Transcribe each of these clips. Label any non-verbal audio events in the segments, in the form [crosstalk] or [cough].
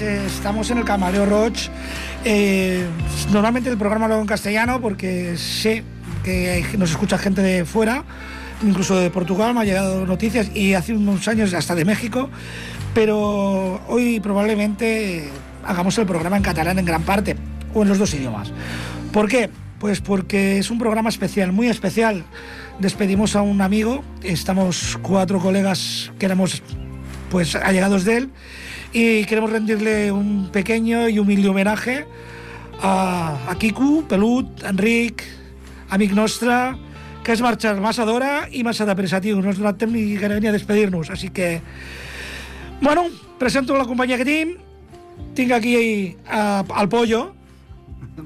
Eh, estamos en el Camareo Roach. Eh, normalmente el programa lo hago en castellano porque sé que nos escucha gente de fuera, incluso de Portugal, me ha llegado noticias y hace unos años hasta de México, pero hoy probablemente hagamos el programa en catalán en gran parte o en los dos idiomas. ¿Por qué? Pues porque es un programa especial, muy especial. Despedimos a un amigo, estamos cuatro colegas que éramos pues allegados de él y queremos rendirle un pequeño y humilde homenaje a, a Kiku, Pelut, Enric, amic nostre, que es marxar massa d'hora i massa de pressatiu. No ens donat temps ni que venir a despedir-nos. Així que, bueno, presento la companyia que tinc. Tinc aquí uh, el Pollo.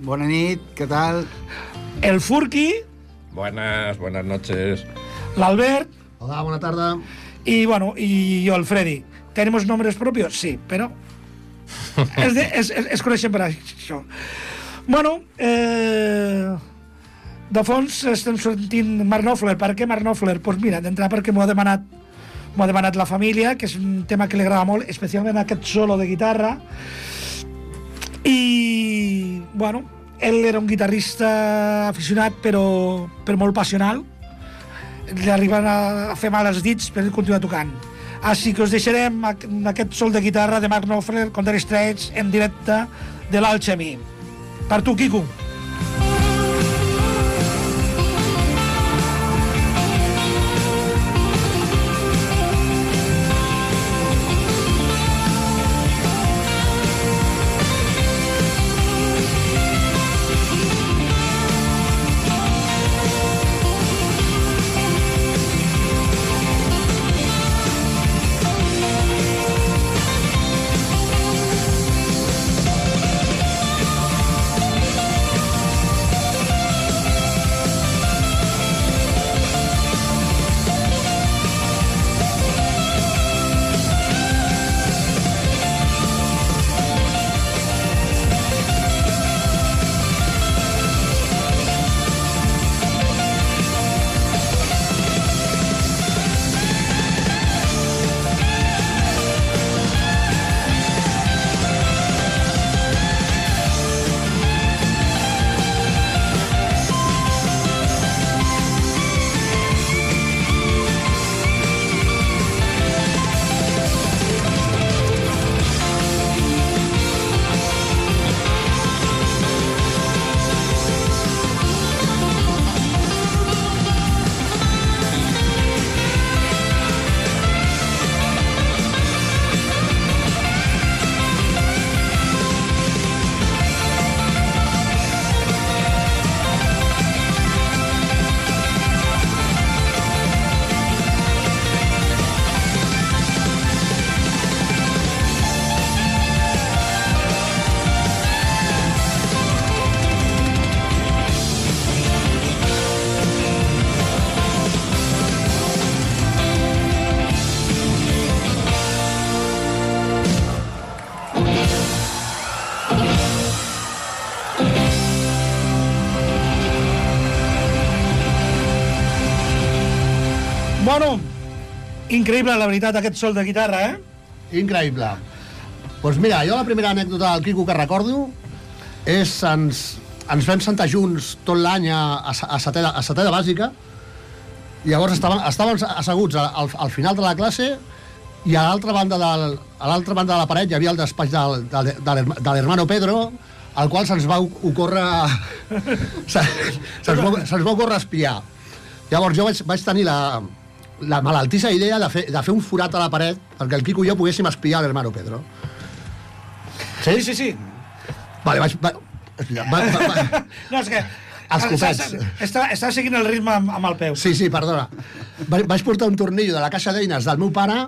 Bona nit, què tal? El Furqui. Buenas, buenas noches. L'Albert. Hola, bona tarda. Y bueno, y yo, el Freddy. ¿Tenemos nombres propios? Sí, pero es, [laughs] de, es, es, es coneixen per això. Bueno, eh, de fons estem sentint Mark Knopfler. Per què Mark Knopfler? Doncs pues mira, d'entrar perquè m'ho ha demanat m'ho ha demanat la família, que és un tema que li agrada molt, especialment aquest solo de guitarra. I, bueno, ell era un guitarrista aficionat, però, però molt passional. Li arriben a fer mal els dits per continuar tocant. Així que us deixarem aquest sol de guitarra de Mark Knopfler els Straits en directe de l'Alchemy. Per tu, Quico. Increïble, la veritat, aquest sol de guitarra, eh? Increïble. Doncs pues mira, jo la primera anècdota del Quico que recordo és ens, ens vam sentar junts tot l'any a, a, a, setè, de bàsica i llavors estàvem, estàvem asseguts al, al final de la classe i a l'altra banda, del, a l'altra banda de la paret hi havia el despatx del, del, de, de l'hermano Pedro al qual se'ns va ocórrer [laughs] se'ns se va, se va ocórrer espiar llavors jo vaig, vaig tenir la, la malaltissa idea de fer, de fer un forat a la paret perquè el Quico i jo poguéssim espiar l'hermano Pedro. Sí, sí, sí. Vale, vaig... Va, va, va, va. [laughs] No, és que... Els copets. Està, està seguint el ritme amb, amb el peu. Sí, sí, perdona. Vaig, vaig portar un tornillo de la caixa d'eines del meu pare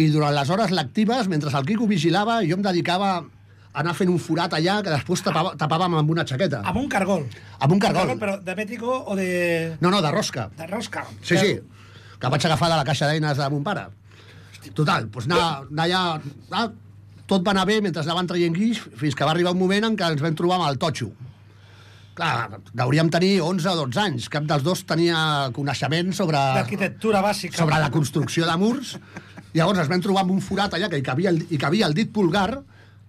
i durant les hores lectives, mentre el Quico vigilava, jo em dedicava a anar fent un forat allà que després tapava, tapàvem amb una xaqueta. Amb un cargol. Amb un cargol. Però de mètrico o de... No, no, de rosca. De rosca. Sí, sí que vaig agafar de la caixa d'eines de mon pare. Total, doncs anar, anar allà... Ah, tot va anar bé mentre anaven traient guix, fins que va arribar un moment en què ens vam trobar amb el totxo. Clar, hauríem tenir 11 o 12 anys. Cap dels dos tenia coneixement sobre... L'arquitectura bàsica. Sobre la construcció de murs. Llavors ens vam trobar amb un forat allà que hi cabia el, hi cabia el dit pulgar,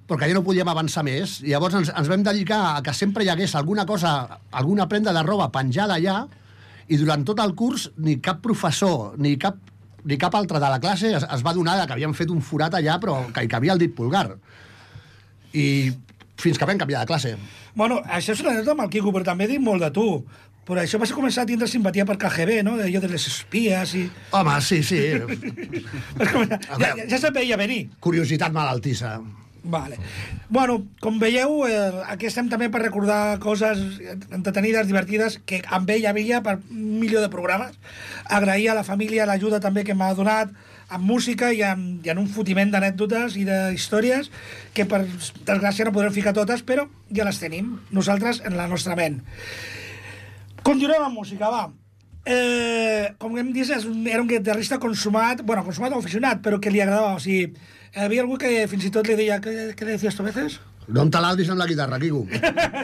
perquè ja no podíem avançar més. I llavors ens, ens vam dedicar a que sempre hi hagués alguna cosa, alguna prenda de roba penjada allà, i durant tot el curs ni cap professor ni cap, ni cap altre de la classe es, es va donar que havíem fet un forat allà però que hi cabia el dit pulgar. I fins que vam canviar de classe. Bueno, això és una anècdota amb el Quico, però també dic molt de tu. Per això vas començar a tindre simpatia per KGB, no? Allò de les espies i... Home, sí, sí. [laughs] Ja, ja, ja se't veia venir. Curiositat malaltissa. Vale. Bueno, com veieu, eh, aquí estem també per recordar coses entretenides, divertides, que amb ell havia per un milió de programes. Agrair a la família l'ajuda també que m'ha donat amb música i en, i en un fotiment d'anècdotes i d'històries que per desgràcia no podrem ficar totes, però ja les tenim, nosaltres en la nostra ment. Continuem amb música, va. Eh, com hem dit, un, era un guitarrista consumat, bueno, consumat o aficionat, però que li agradava, o sigui, hi havia algú que fins i tot li deia, què, què decías tu a veces? No em taladris amb la guitarra, Quico.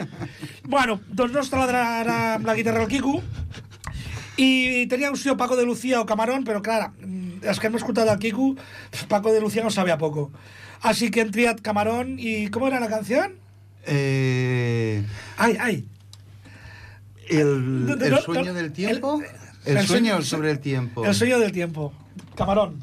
[laughs] bueno, doncs no es taladrarà amb la guitarra el Quico, i tenia opció Paco de Lucía o Camarón, però clar, els que hem escoltat el Quico, Paco de Lucía no sabia poco. Así que hem triat Camarón i... ¿Cómo era la canción? Eh, Ay, ay. el, el sueño del tiempo. el- El, el sueño sueño- sobre el tiempo. El sueño del tiempo. Camarón.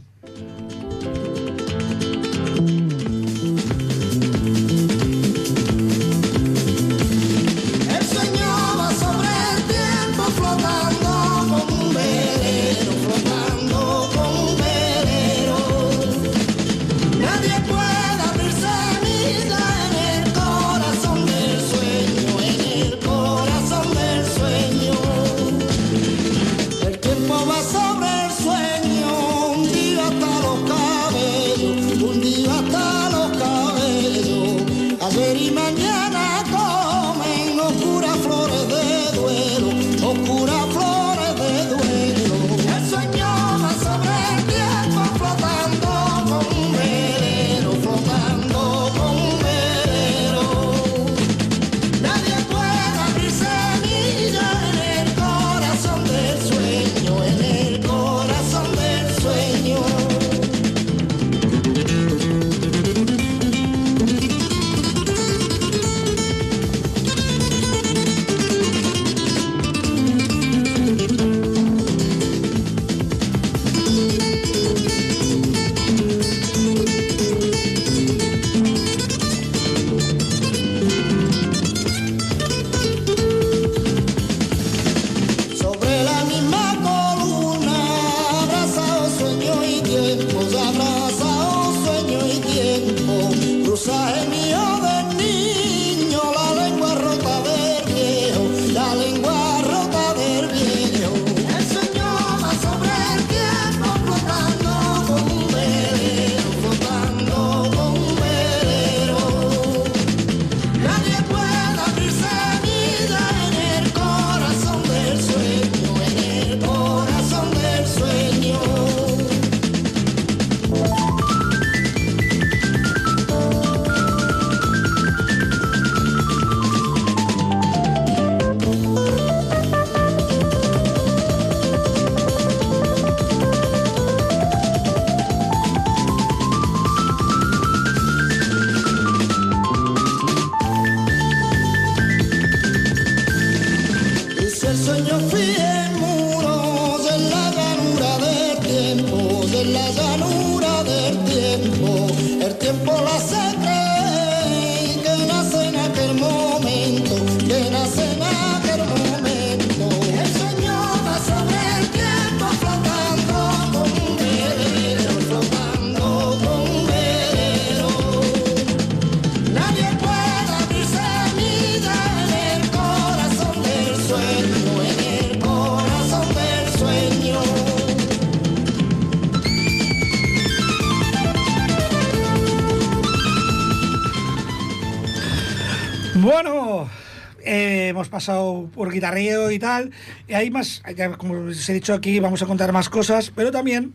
Pasado por guitarreo y tal. Y hay más, como os he dicho aquí, vamos a contar más cosas, pero también,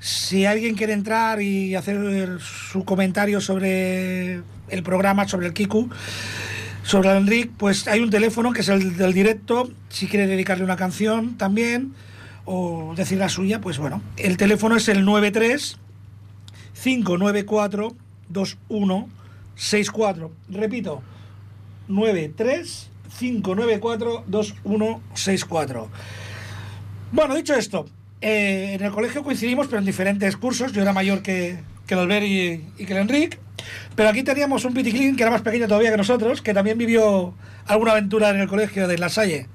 si alguien quiere entrar y hacer su comentario sobre el programa, sobre el Kiku, sobre el Enric, pues hay un teléfono que es el del directo, si quiere dedicarle una canción también, o decir la suya, pues bueno, el teléfono es el 93 594 2164. Repito, 93 594 2164. Bueno, dicho esto, eh, en el colegio coincidimos, pero en diferentes cursos. Yo era mayor que, que el Albert y, y que el Enric. Pero aquí teníamos un piticlín que era más pequeño todavía que nosotros, que también vivió alguna aventura en el colegio de La Salle.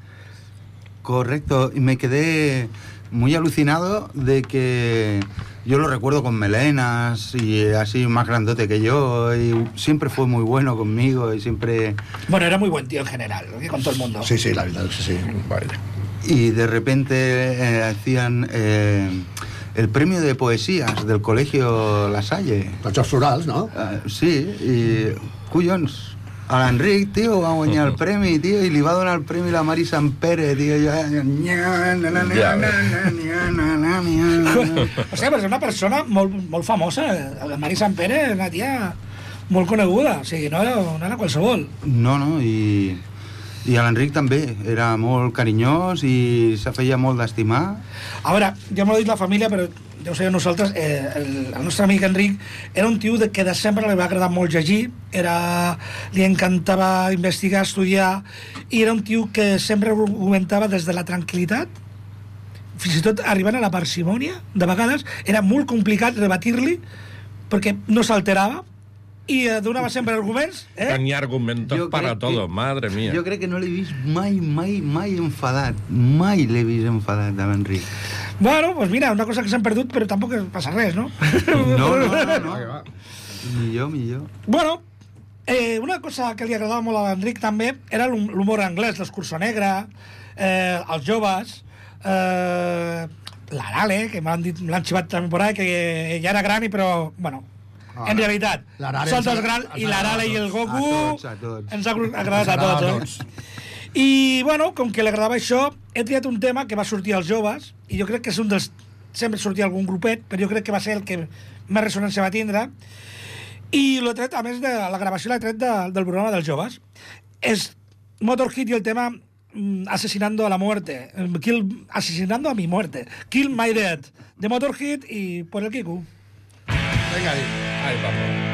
Correcto, y me quedé muy alucinado de que yo lo recuerdo con melenas y así más grandote que yo y siempre fue muy bueno conmigo y siempre Bueno, era muy buen tío en general, con todo el mundo. Sí, sí, la és que sí. Vaya. y de repente eh, hacían eh, el premio de poesías del colegio La Salle. Jocs Florals, no? Ah, sí, i collons, a l'Enric, tio, va guanyar el [laughs] premi, tio, i li va donar el premi la Mari Sant Pere, tio, jo... Ja O sigui, però és una persona molt, molt famosa. La Mari Sant Pere és una tia molt coneguda. O sigui, no era, no era qualsevol. No, no, i, i a l'Enric també, era molt carinyós i se feia molt d'estimar. A veure, ja m'ho ha dit la família, però ja ho sabeu nosaltres, eh, el, el nostre amic Enric era un tio de que de sempre li va agradar molt llegir, era, li encantava investigar, estudiar, i era un tio que sempre argumentava des de la tranquil·litat, fins i tot arribant a la parsimònia, de vegades era molt complicat rebatir-li, perquè no s'alterava, i eh, donava sempre arguments, eh? Tenía argumentos Jo para todo, que- madre mía. Jo crec que no l'he vist mai, mai, mai enfadat. Mai l'he vist enfadat, a l'Enric. Bueno, pues mira, una cosa que s'han perdut, però tampoc passa res, [laughs] no? No, no, no, no. Millor, millor. Bueno, eh, una cosa que li agradava molt a l'Enric també era l'hum- l'humor anglès, l'escurçó negre, eh, els joves, eh, l'Arale, que m'han dit, l'han xivat també por ahí, que ja era gran i però, bueno, Ah, en realitat, són dos grans i l'Arale i el Goku A tots, a tots. ens ha agradat a tots, eh? I, bueno, com que li agradava això, he triat un tema que va sortir als joves, i jo crec que és un dels... Sempre sortia algun grupet, però jo crec que va ser el que més ressonància va tindre. I l'he tret, a més de la gravació, l'he tret de, del programa dels joves. És Motorhead i el tema mm, Asesinando a la muerte. eh, Kill, asesinando a mi muerte. Kill my dead. De Motorhead i por el Kiku. Vinga, ahí. Ahí vamos.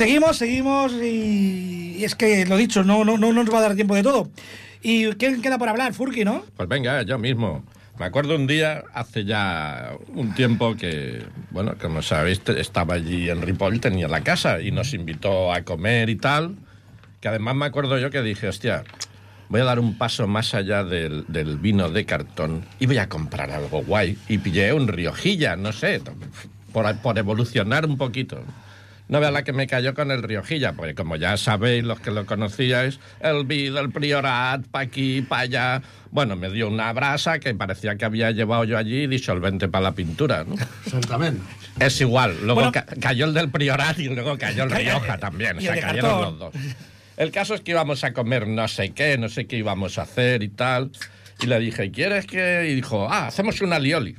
Seguimos, seguimos y, y es que lo dicho, no, no, no nos va a dar tiempo de todo. ¿Y quién queda por hablar? Furky, ¿no? Pues venga, yo mismo. Me acuerdo un día, hace ya un tiempo que, bueno, como sabéis, estaba allí en Ripoll, tenía la casa y nos invitó a comer y tal. Que además me acuerdo yo que dije, hostia, voy a dar un paso más allá del, del vino de cartón y voy a comprar algo guay. Y pillé un Riojilla, no sé, por, por evolucionar un poquito. No vea la que me cayó con el Riojilla, porque como ya sabéis, los que lo conocíais, el Vid, el Priorat, pa' aquí, pa' allá. Bueno, me dio una brasa que parecía que había llevado yo allí disolvente para la pintura, ¿no? Certament. Es igual. Luego Bueno. ca- cayó el del Priorat y luego cayó el Rioja también. O sea, cayeron cartón. los dos. El caso es que íbamos a comer no sé qué, no sé qué íbamos a hacer y tal. Y le dije, ¿quieres que...? Y dijo, ah, hacemos una lioli.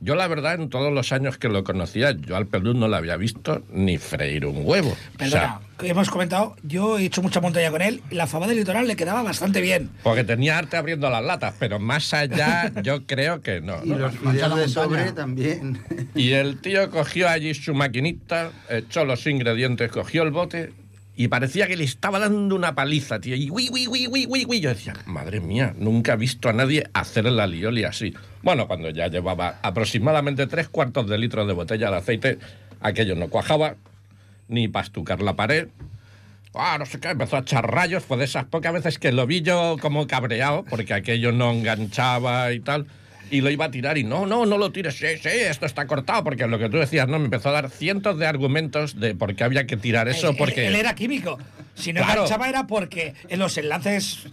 Yo, la verdad, en todos los años que lo conocía, yo al pelú no le había visto ni freír un huevo. O Perdona, sea, que hemos comentado, yo he hecho mucha montaña con él y la fama del litoral le quedaba bastante bien. porque tenía arte abriendo las latas, pero más allá [laughs] yo creo que no. Y ¿no? los fideos de sobre también. Y el tío cogió allí su maquinita, echó los ingredientes, cogió el bote y parecía que le estaba dando una paliza, tío. Y uy, uy, uy, uy, uy, uy. Yo decía, madre mía, nunca he visto a nadie hacer la lioli así. Bueno, cuando ya llevaba aproximadamente tres cuartos de litro de botella de aceite, aquello no cuajaba, ni para estucar la pared. Ah, no sé qué, empezó a echar rayos. Fue de esas pocas veces que lo vi yo como cabreado, porque aquello no enganchaba y tal. Y lo iba a tirar y no, no, no lo tires, sí, sí, esto está cortado, porque lo que tú decías, ¿no? Me empezó a dar cientos de argumentos de por qué había que tirar eso, Él- porque... Él, era químico. Si no Claro. enganchaba era porque en los enlaces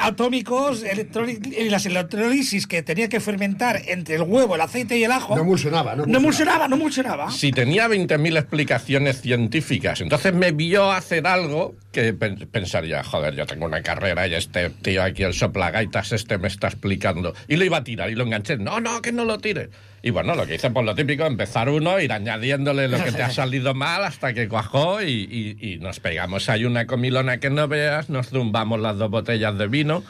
atómicos y las electrólisis que tenía que fermentar entre el huevo, el aceite y el ajo. No emulsionaba, no No emulsionaba, no emulsionaba. Si tenía 20.000 explicaciones científicas, entonces me vio hacer algo que pen- pensaría, joder, yo tengo una carrera y este tío aquí, el soplagaitas, este me está explicando. Y lo iba a tirar y lo enganché. No, no, que no lo tire. Y bueno, lo que hice por lo típico, empezar uno, ir añadiéndole lo que te ha salido mal hasta que cuajó y, y- y nos pegamos ahí una comilona que no veas, nos zumbamos las dos botellas de vino,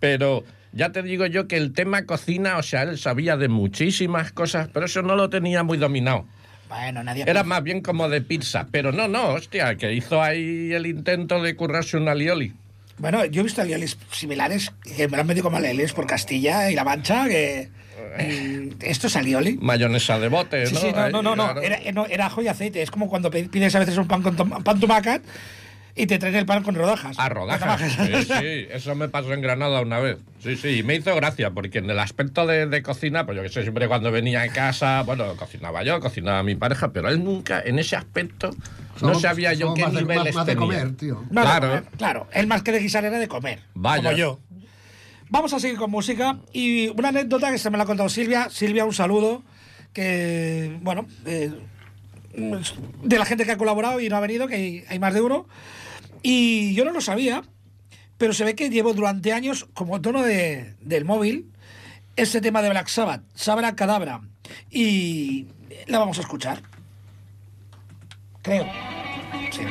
pero... Ya te digo yo que el tema cocina, o sea, él sabía de muchísimas cosas, pero eso no lo tenía muy dominado. Bueno, nadie. Era más bien como de pizza, pero no, no, hostia, que hizo ahí el intento de currarse una lioli. Bueno, yo he visto aliolis similares que me lo han metido como aliolis por Castilla y La Mancha, que. Mm, esto es alioli. Mayonesa de bote, Sí, ¿no? sí, no, no, no, no. claro. Era, eh, no, era ajo y aceite. Es como cuando pides a veces un pan con tom- pan tumacat y te traen el pan con rodajas. A rodajas. Con Sí, sí, eso me pasó en Granada una vez. Sí, sí, y me hizo gracia, porque en el aspecto de, de cocina, pues yo que sé, siempre cuando venía a casa, bueno, cocinaba yo, cocinaba mi pareja, pero él nunca, en ese aspecto, no Somos- sabía yo qué más de- niveles más de tenía. comer, tío. No, de Claro. comer, claro. Él más que de guisar era de comer. Vaya. Como yo. Vamos a seguir con música. Y una anécdota que se me la ha contado Silvia. Silvia, un saludo. Que, bueno, eh, de la gente que ha colaborado y no ha venido, que hay, más de uno. Y yo no lo sabía, pero se ve que llevo durante años, como tono de, del móvil, este tema de Black Sabbath, Sabra Cadabra. Y la vamos a escuchar. Creo. Sí.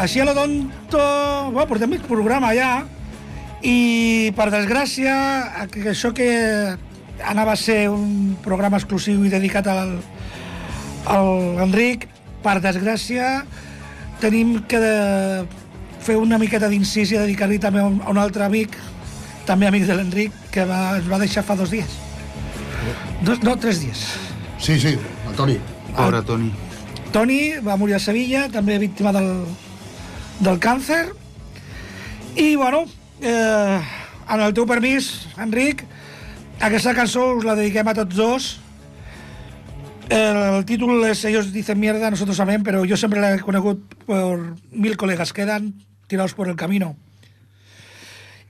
Així a lo tonto... Bueno, portem mig programa ja, i per desgràcia, que això que anava a ser un programa exclusiu i dedicat al, al Enric, per desgràcia, tenim que de fer una miqueta d'incís i dedicar-li també a un, a un altre amic, també amic de l'Enric, que va, es va deixar fa dos dies. Dos, no, tres dies. Sí, sí, el Toni. Pobre Toni. Toni va morir a Sevilla, també víctima del, del càncer. I, bueno, eh, amb el teu permís, Enric, aquesta cançó us la dediquem a tots dos. El títol es Ellos dicen mierda, nosotros también, pero yo siempre la he conegut por Mil colegas quedan tirados por el camino.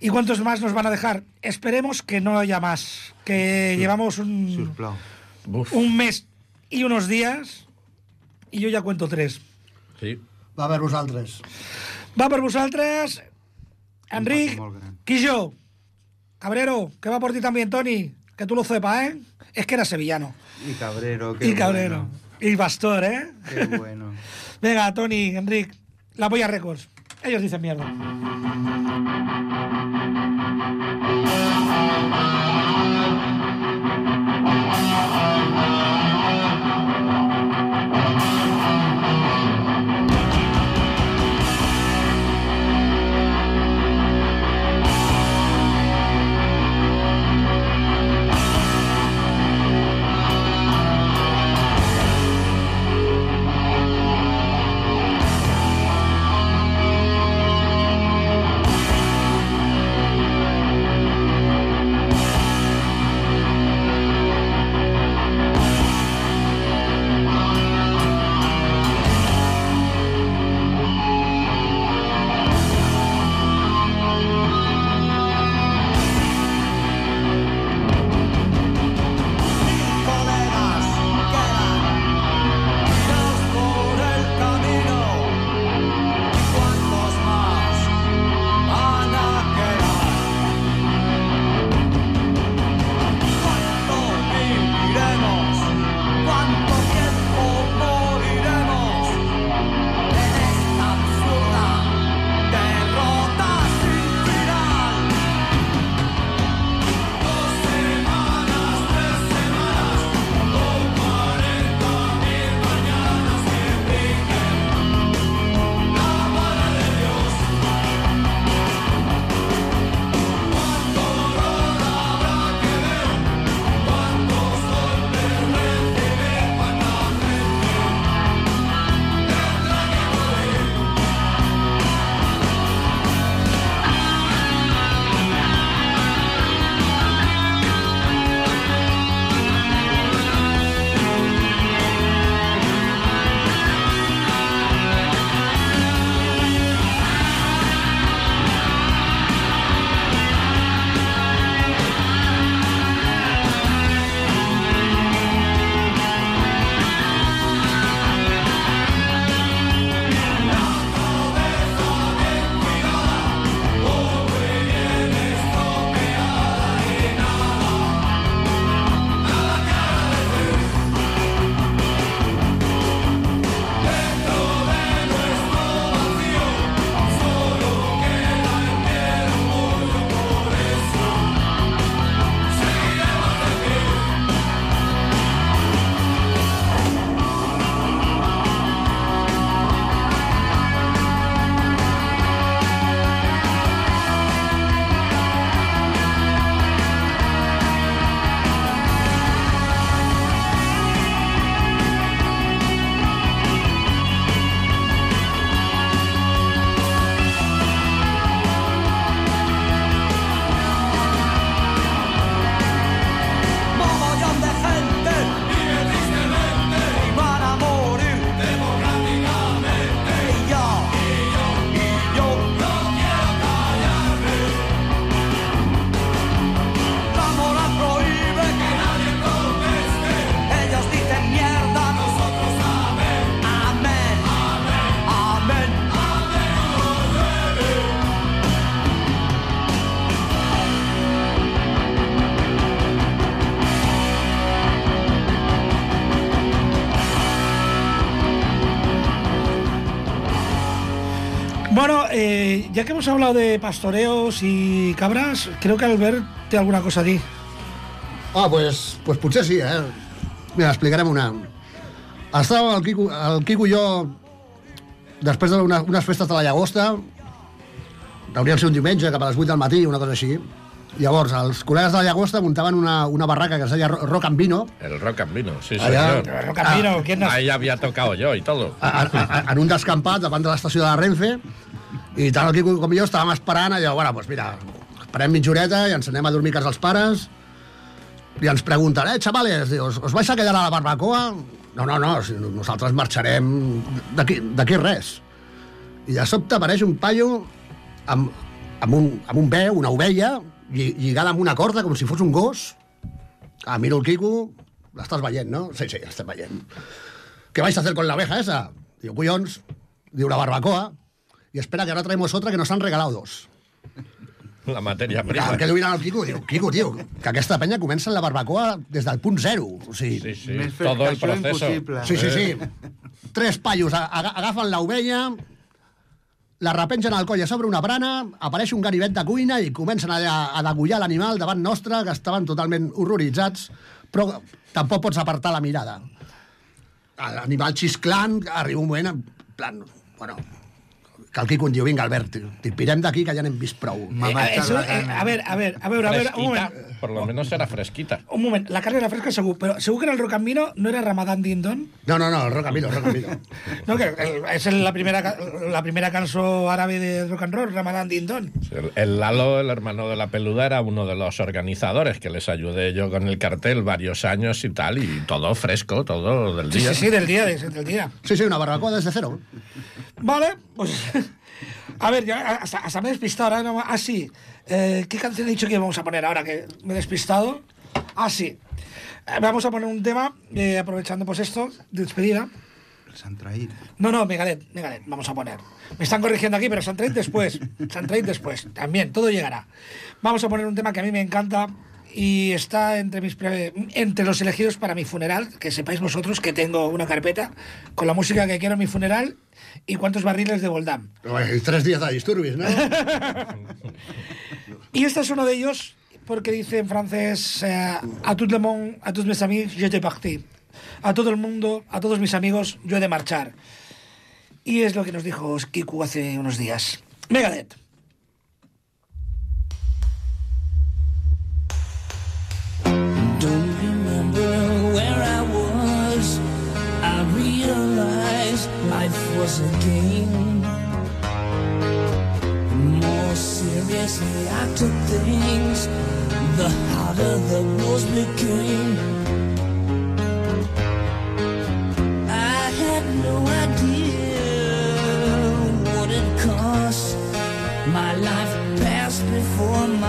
¿Y cuántos más nos van a dejar? Esperemos que no haya más, que llevamos un. Uf, un mes y unos días i jo ja cuento tres. sí. Va per vosaltres. Va per vosaltres, Enric. Quillo, Cabrero, que va por ti también, Tony, que tú lo sepas, ¿eh? Es que era sevillano. Y Cabrero, qué y Cabrero. bueno. Y Pastor, ¿eh? Qué bueno. [laughs] Venga, Tony, Enric, la Polla Records. Ellos dicen mierda. Ya que hemos hablado de pastoreos y cabras, creo que Albert té alguna cosa a dir. Ah, pues, pues potser sí, eh? Mira, explicarem una. Estàvem el Quico, el Quico i jo després d'unes unes festes de la llagosta hauria de ser un diumenge cap a les 8 del matí, una cosa així. Llavors, els col·legues de la llagosta muntaven una, una barraca que es deia Ro- Rock and Vino El rock and vino, sí, Allá- señor. Pero Camino, ¿quién nos- Ahí había tocado yo y todo. a, a, a, en un descampat davant de l'estació de la Renfe i tant el Quico com jo estàvem esperant allò, bueno, doncs mira, esperem mitja horeta i ens anem a dormir a casa els pares i ens pregunten, eh, xavales, diu, us, vais a quedar a la barbacoa? No, no, no, nosaltres marxarem d'aquí res. I de sobte apareix un paio amb, amb, un, amb un veu, una ovella, lli- lligada amb una corda com si fos un gos. Ah, miro el Quico, l'estàs veient, no? Sí, sí, l'estem veient. ¿Qué vais a hacer con la abeja esa? Digo, cuyons, diu la barbacoa, y espera que ahora traemos otra que nos han regalado dos. La materia prima. Clar, que mirant al Quico, diu, Quico, tio, que aquesta penya comença en la barbacoa des del punt zero. O sigui, Sí, sí, Més todo el proceso. impossible. sí, sí, sí. Tres paios a- aga- agafen l'ovella, la repengen al coll a sobre una brana, apareix un ganivet de cuina i comencen allà a degullar l'animal davant nostre, que estaven totalment horroritzats, però tampoc pots apartar la mirada. L'animal xisclant, arriba un moment en plan... Bueno, que el Quico em diu, vinga, Albert, t'i pirem d'aquí que ja n'hem vist prou. Eh, eso, la eh, a ver, a ver, a ver, a ver, un moment. por lo menos era fresquita. Un moment, la carne era fresca segur, però segur que en el Rocambino no era Ramadán Dindon? No, no, no, el Rocamino, el Rocamino. [laughs] No, que es el- la primera, la primera canción árabe de rock and roll, Ramadán Dindon. El, el Lalo, el hermano de la peluda, era uno de los organizadores que les ayudé yo con el cartel varios años y tal, y todo fresco, todo del Sí, día. sí, sí, del día, de- del día. Sí, sí, una barbacoa desde cero. Vale, pues. [laughs] A ver, ya hasta, hasta me he despistado ahora. No, ah, sí. Eh, ¿Qué canción he dicho que íbamos a poner ahora que me he despistado? Ah, sí. Eh, vamos a poner un tema, eh, aprovechando pues esto, de despedida. Santraí. No, no, Megadeth, Megadeth, vamos a poner. Me están corrigiendo aquí, pero Santraid después. [laughs] Santraid después. También, todo llegará. Vamos a poner un tema que a mí me encanta y está entre, mis pre- entre los elegidos para mi funeral. Que sepáis vosotros que tengo una carpeta con la música que quiero en mi funeral y cuántos barriles de Voldam. Ué, Tres días de disturbis, no? [laughs] Y este es uno de ellos porque dice en francés eh, a tout le monde, a tous mes amis, je te parti. A todo el mundo, a todos mis amigos, yo he de marchar. Y es lo que nos dijo Kiku hace unos días. Megadeth. Life was a game. The more seriously I took things, the harder the blows became. I had no idea what it cost. My life passed before my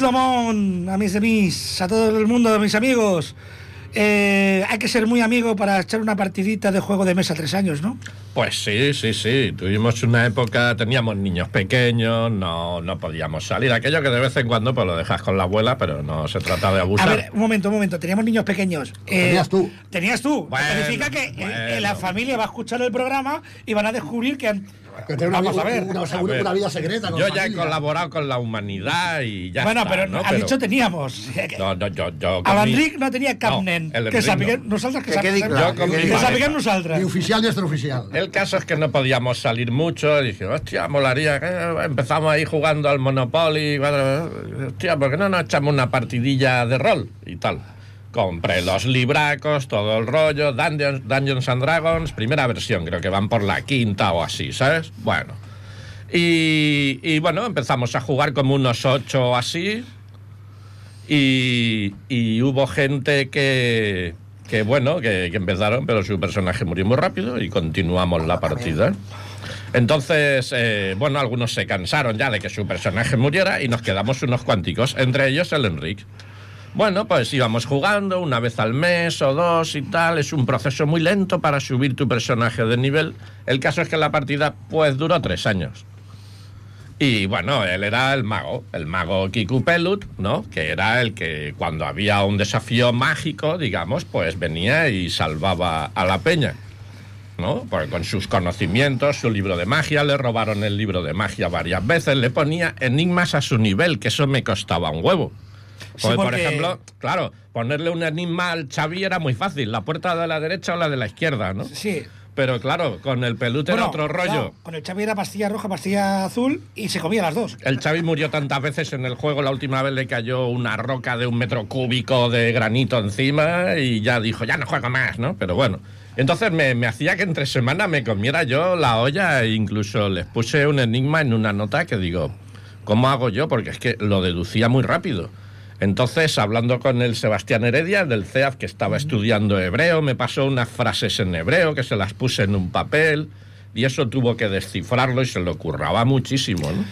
a mundo, a mis de mis, a todo el mundo, a mis amigos. Eh, hay que ser muy amigo para echar una partidita de juego de mesa tres años, ¿no? Pues sí, sí, sí. Tuvimos una época, teníamos niños pequeños, no, no podíamos salir. Aquello que de vez en cuando pues lo dejas con la abuela, pero no se trata de A abusar. ver, un momento, un momento. Teníamos niños pequeños. Eh, Tenías tú. Tenías tú. Bueno, Significa que eh, bueno. eh, la familia va a escuchar el programa y van a descubrir que... han- Que té una, Vamos a ver. una, una, A ver. una vida secreta. Con Yo ya he familia. colaborado con la humanidad y ya bueno, está, pero ¿no? ha Pero- dicho teníamos. No, no, yo, yo A l'Enric no tenia cap No, nen. el que sapiguem no. nosaltres, que, Que quedi clar, que que pareja. sapiguem Ni oficial ni extraoficial. El caso es que no podíamos salir mucho. y Dije, hostia, molaría. que Empezamos ahí jugando al Monopoly. Hostia, ¿por qué no nos echamos una partidilla de rol? Y tal. Compré los libracos, todo el rollo, Dungeons, Dungeons and Dragons, primera versión, creo que van por la quinta o así, ¿sabes? Bueno. Y, y bueno, empezamos a jugar como unos ocho o así. Y, y hubo gente que, que bueno, que, empezaron, pero su personaje murió muy rápido y continuamos la partida. Entonces, eh, bueno, algunos se cansaron ya de que su personaje muriera y nos quedamos unos cuanticos, entre ellos el Enric. Bueno, pues íbamos jugando una vez al mes o dos y tal. Es un proceso muy lento para subir tu personaje de nivel. El caso es que la partida pues duró tres años. Y bueno, él era el mago, el mago Kiku Pelut, ¿no? Que era el que cuando había un desafío mágico, digamos, pues venía y salvaba a la peña. ¿no? Porque con sus conocimientos, su libro de magia, le robaron el libro de magia varias veces, le ponía enigmas a su nivel, que eso me costaba un huevo. Sí, Porque, Por ejemplo, claro, ponerle un enigma al Xavi era muy fácil, la puerta de la derecha o la de la izquierda, ¿no? Sí. Pero claro, con el pelute era otro rollo. claro, con el Xavi era pastilla roja, pastilla azul y se comía las dos. El Xavi murió tantas veces en el juego, la última vez le cayó una roca de un metro cúbico de granito encima y ya dijo, ya no juego más, ¿no? Pero bueno. Entonces me, me hacía que entre semana me comiera yo la olla e incluso les puse un enigma en una nota que digo, ¿cómo hago yo? Porque es que lo deducía muy rápido. Entonces, hablando con el Sebastián Heredia del CEAF, que estaba estudiando hebreo, me pasó unas frases en hebreo que se las puse en un papel y eso tuvo que descifrarlo y se lo curraba muchísimo, ¿no?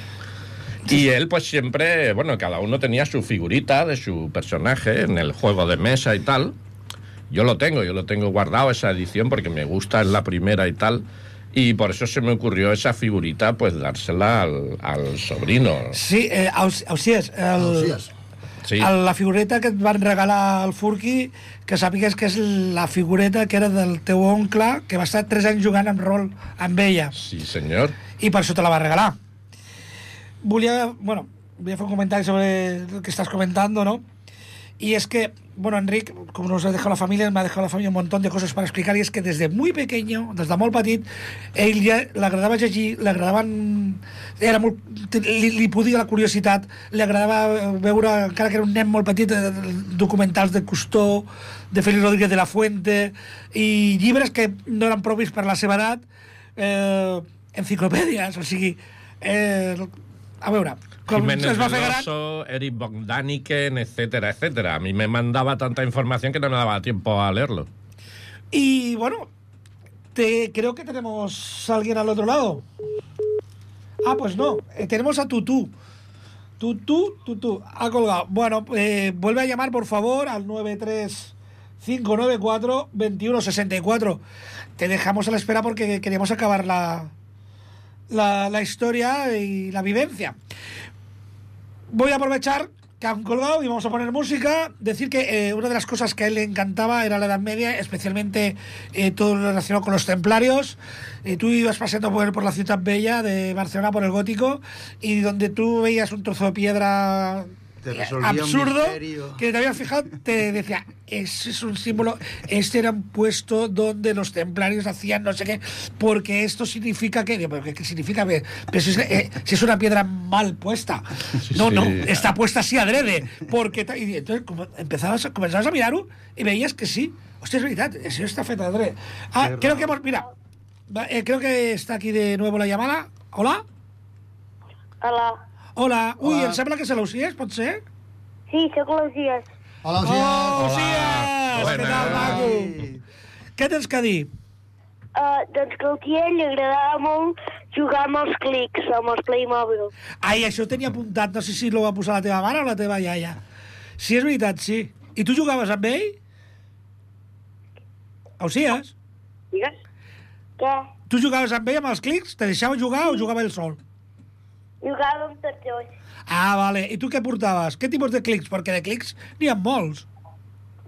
Y él, pues siempre, bueno, cada uno tenía su figurita de su personaje en el juego de mesa y tal. Yo lo tengo, yo lo tengo guardado, esa edición, porque me gusta, es la primera y tal. Y por eso se me ocurrió esa figurita, pues dársela al, al sobrino. Sí, eh, Aus- Ausies, el, Ausies. Sí. el, la figureta que et van regalar al Furqui, que sàpigues que és la figureta que era del teu oncle, que va estar 3 anys jugant amb rol amb ella, Sí, señor. i per això te la va regalar. Volia, bueno, voy a hacer un comentario sobre lo que estás comentando, ¿no? Y es que, bueno, Enric, como nos ha dejado la familia, me ha dejado la familia un montón de cosas para explicar, y es que desde muy pequeño, desde molt petit, ell ja l'agradava llegir, li agradaven... Era molt, li, li podia la curiositat, li agradava veure, encara que era un nen molt petit, eh, documentals de Cousteau, de Félix Rodríguez de la Fuente, i llibres que no eren propis per la seva edat, eh, enciclopèdies, o sigui... Eh, a veure, Jiménez. Veloso, Eric Bogdaniken, etcétera, etcétera. A mí me mandaba tanta información que no me daba tiempo a leerlo. Y bueno, te, creo que tenemos a alguien al otro lado. Ah, pues no, eh, tenemos a Tutú. Tutú, Tutú, ha colgado. Bueno, eh, vuelve a llamar por favor al 93594-2164. Te dejamos a la espera porque queríamos acabar la, la, la historia y la vivencia. Voy a aprovechar que han colgado y vamos a poner música. Decir que eh, una de las cosas que a él le encantaba era la Edad Media, especialmente eh, todo lo relacionado con los templarios. Eh, tú ibas paseando por, por la ciudad bella de Barcelona, por el gótico, y donde tú veías un trozo de piedra Te resolvía un absurdo que te habías fijado, te decía, ese es un símbolo, este era un puesto donde los templarios hacían no sé qué, porque esto significa que, digo, ¿pero qué, significa? Pero si es, eh, si es una piedra mal puesta. no, sí. no, está puesta así adrede, porque y entonces como empezabas, a- comenzabas a mirar y veías que sí. Hostia, es verdad, eso está feita adrede. Ah, creo que hemos, mira, va, eh, creo que está aquí de nuevo la llamada. Hola? Hola. Hola. Ui, Hola. em sembla que se l'Usies, pot ser? Sí, sóc l'Ausias. Hola, Oh, Ausias. Usies! Què tal, maco? Què tens que dir? Uh, doncs que al tiet li agradava molt jugar amb els clics, amb els Playmobil. Ai, això ho tenia apuntat, no sé si l'ho va posar la teva mare o la teva iaia. Sí, és veritat, sí. I tu jugaves amb ell? Ausies? Digues? Què? Tu jugaves amb ell amb els clics? Te deixava jugar o jugava ell sol? Jugàvem tots dos. Ah, vale. I tu què portaves? Què tipus de clics? Perquè de clics n'hi ha molts.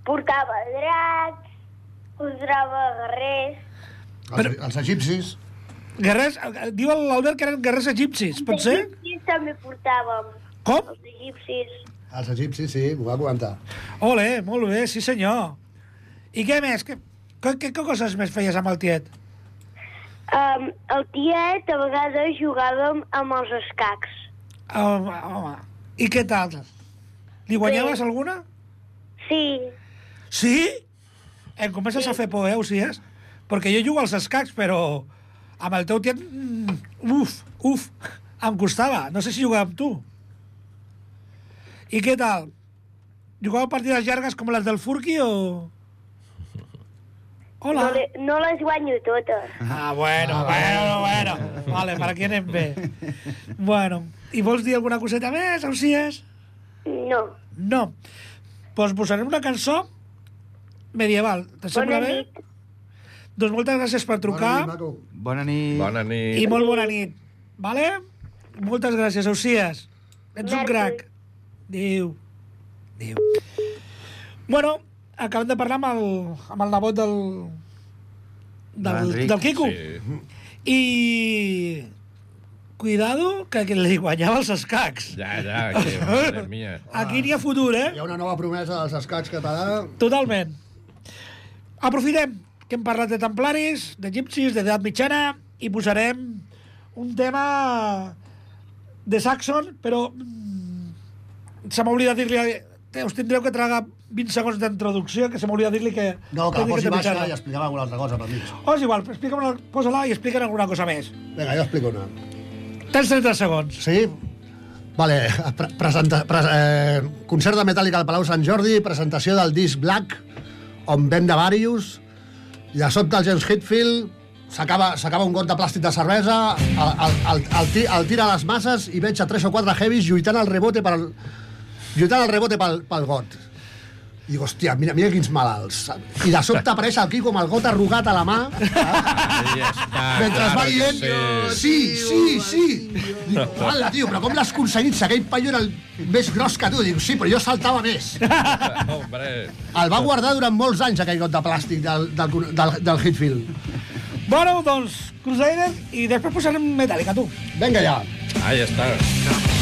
Portava dracs, posava guerrers, Els, els egipcis. Guerrers, eh, diu l'Albert que eren guerrers egipcis, pot ser? egipcis també portàvem. Com? Els egipcis. Els egipcis, sí, m'ho va comentar. Ole, molt bé, sí senyor. I què més? Què, què, què coses més feies amb el tiet? Um, el tiet a vegades jugàvem amb els escacs. Home, home. I què tal? Li guanyaves Sí. alguna? Sí, Sí? Em comences a fer por, eh, Osies? Perquè jo jugo als escacs, però amb el teu tiet... mm, Uf, uf, em costava. No sé si jugava amb tu. I què tal? Jugava partides llargues com les del Furqui o...? Hola. no, les guanyo totes. Ah, bueno, bueno, bueno. Vale, per aquí anem bé. Bueno, i [laughs] vols dir alguna coseta més, Ausies? No. No. Doncs posarem una cançó medieval. Te sembla Bona bé? nit. Doncs moltes gràcies per trucar Bona nit, maco. Bona nit. Bona nit. i molt bona nit. Vale? Moltes gràcies, Ausies. Ets un Merci. crac. Adéu. Adéu. Bueno, acabem de parlar amb el, amb el nebot del, del, del Quico. Sí. I... Cuidado, que, que li guanyava els escacs. Ja, ja, que, madre mia. Aquí n'hi ha futur, eh? Hi ha una nova promesa dels escacs català. Totalment. Aprofitem que hem parlat de templaris, d'egipcis, d'edat mitjana, i posarem un tema de Saxon, però mm, se m'ha oblidat dir-li... Us tindreu que tragar 20 segons d'introducció, que se m'ha oblidat dir-li que... No, que la tècnica posi de baixa i expliquem alguna altra cosa per mig. Oh, és igual, explica'm una, posa-la i explica'm alguna cosa més. Vinga, jo explico una. Tens 30 segons. Sí? Vale, pre presenta, pre eh, concert de Metallica al Palau Sant Jordi, presentació del disc Black, on ven de Varius, i de sobte el James Hetfield s'acaba un got de plàstic de cervesa, el, el, el, el, el tira a les masses i veig a tres o quatre heavies lluitant al rebote pel, lluitant al rebote pel, pel got. I dic, hòstia, mira, mira quins malalts. I de sobte apareix el Quico amb el got arrugat a la mà, Ahí està. mentre es va dient sí, sí, sí. Dic, hola, tio, però com l'has aconseguit? Si aquell paio era el més gros que tu. Dic, sí, però jo saltava més. [laughs] Hombre, El va guardar durant molts anys, aquell got de plàstic del, del, del, del Hitfield. Bueno, doncs, Crusader, i després posarem Metallica, tu. Vinga ja. ahí está. Crusader,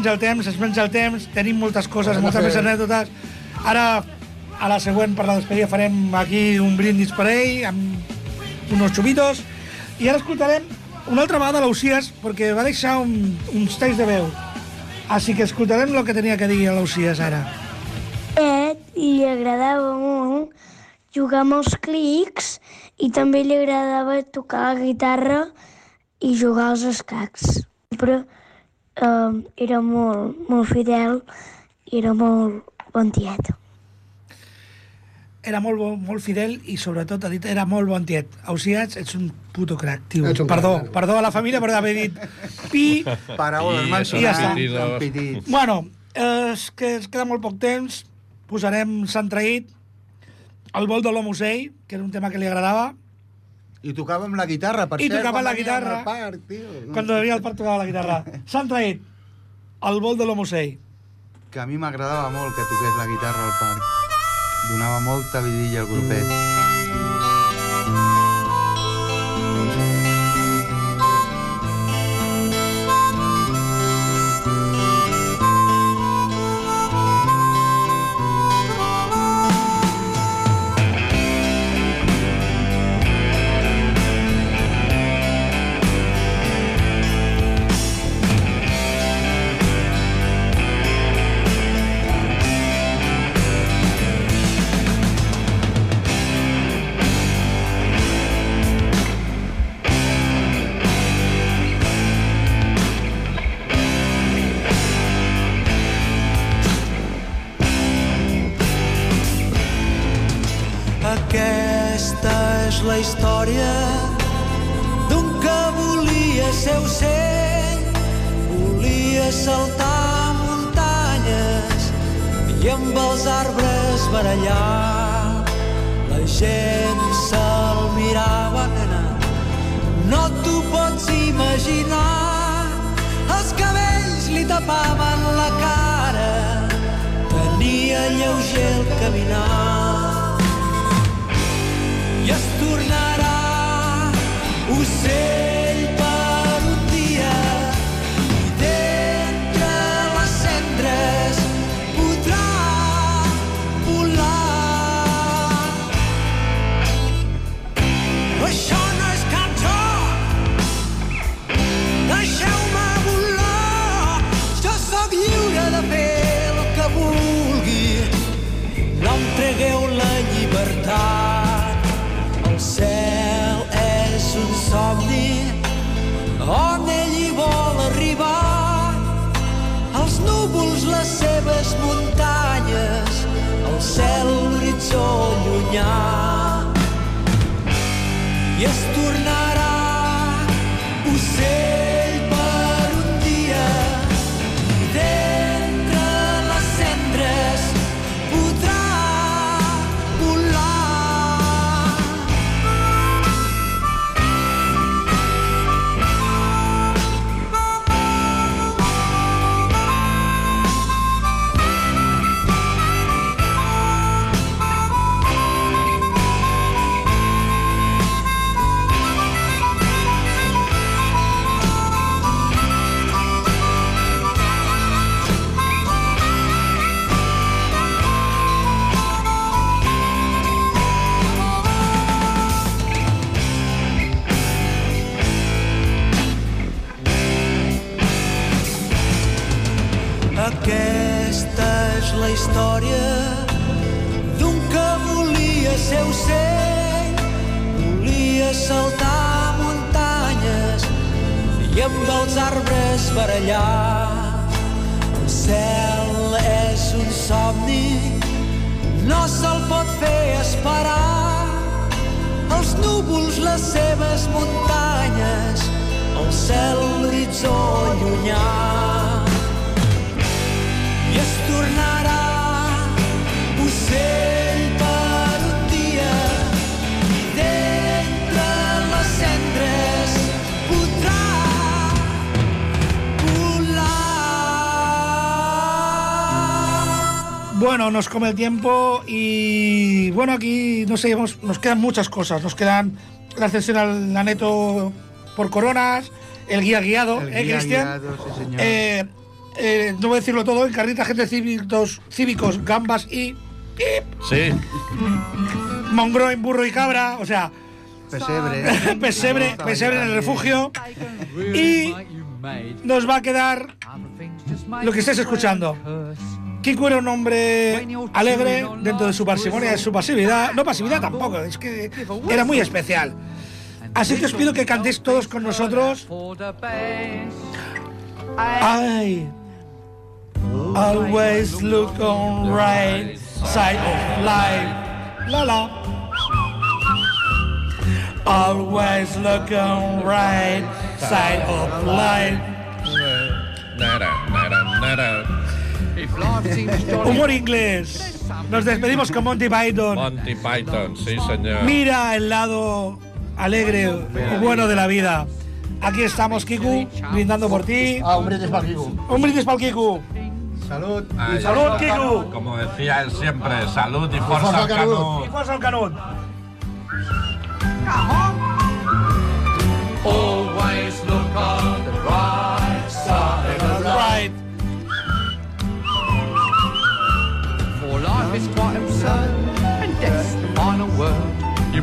menja el temps, es menja el temps, tenim moltes coses, de moltes més anècdotes. Ara, a la següent, per la despedida, farem aquí un brindis per ell, amb unos xubitos, i ara escoltarem una altra vegada l'Ausias, perquè va deixar un, uns talls de veu. Així que escoltarem el que tenia que dir a l'Ausias ara. Ed li agradava molt jugar amb els clics i també li agradava tocar la guitarra i jugar als escacs. Sempre eh, era molt, molt fidel i era molt bon tiet. Era molt, molt fidel i sobretot ha dit era molt bon tiet. Ausias, ets un puto crac, tio. Un Perdó, crac. perdó a la família per haver dit pi. Paraules mal ja està. Bueno, eh, és que ens queda molt poc temps. Posarem Sant Traït, el vol de l'Homusell, que era un tema que li agradava. I tocava amb la guitarra, per I cert. tocava quan la guitarra. al Parc, tio. Quan venia al parc tocava la guitarra. Sant Traït, el vol de l'Homusell. Que a mi m'agradava molt que toqués la guitarra al parc. Donava molta vidilla al grupet. soul. Barallar. El cel és un somni, no se'l pot fer esperar. Els núvols, les seves muntanyes, Bueno, nos come el tiempo y bueno, aquí no sé, hemos- nos quedan muchas cosas. Nos quedan la cesión al Aneto por coronas, el guía guiado, El ¿eh, guía Cristian? guiado, sí, señor. Eh, eh, no voy a decirlo todo, encarnita gente cívicos, cívicos, gambas y Sí. mongroin, burro y cabra, o sea, Pesebre. [laughs] pesebre, pesebre en el refugio. Y nos va a quedar lo que estés escuchando. Kiko era un hombre alegre dentro de su parsimonia, de su pasividad. No pasividad tampoco, es que era muy especial. Así que os pido que cantéis todos con nosotros. I always look on right side of life. La la. Always look on right side of life. Humor inglés. Nos despedimos con Monty Python. Monty Python, sí, señor. Mira el lado alegre y bueno de la vida. Aquí estamos, Kiku, brindando por ti. Ah, un brindis pel Quico. Un brindis para Kiku. Salud. Ay, Salud, Kiku. Como decía él siempre, salud y fuerza al. Canut. Y fuerza al canut.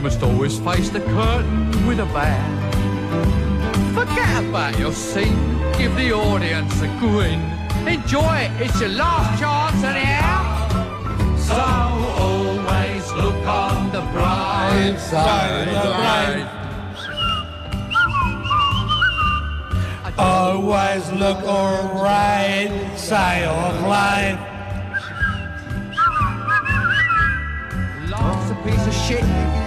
Must always face the curtain with a bow. Forget about your scene, give the audience a grin. Enjoy it, it's your last chance anyhow. So always look on the bright Side of right. Always look on right side of life. Life's a piece of shit